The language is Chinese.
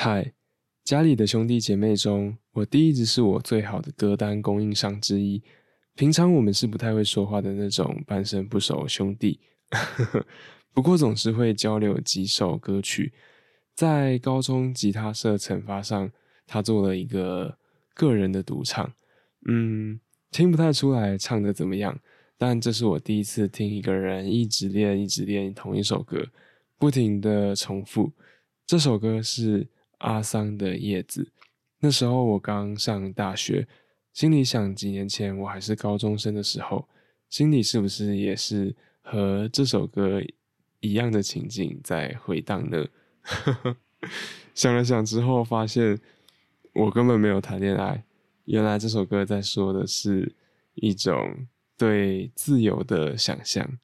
嗨，家里的兄弟姐妹中，我弟一直是我最好的歌单供应商之一。平常我们是不太会说话的那种半生不熟兄弟，不过总是会交流几首歌曲。在高中吉他社惩罚上，他做了一个个人的独唱。嗯，听不太出来唱的怎么样，但这是我第一次听一个人一直练、一直练同一首歌，不停的重复。这首歌是阿桑的《叶子》。那时候我刚上大学。心里想，几年前我还是高中生的时候，心里是不是也是和这首歌一样的情景在回荡呢？想了想之后，发现我根本没有谈恋爱。原来这首歌在说的是一种对自由的想象。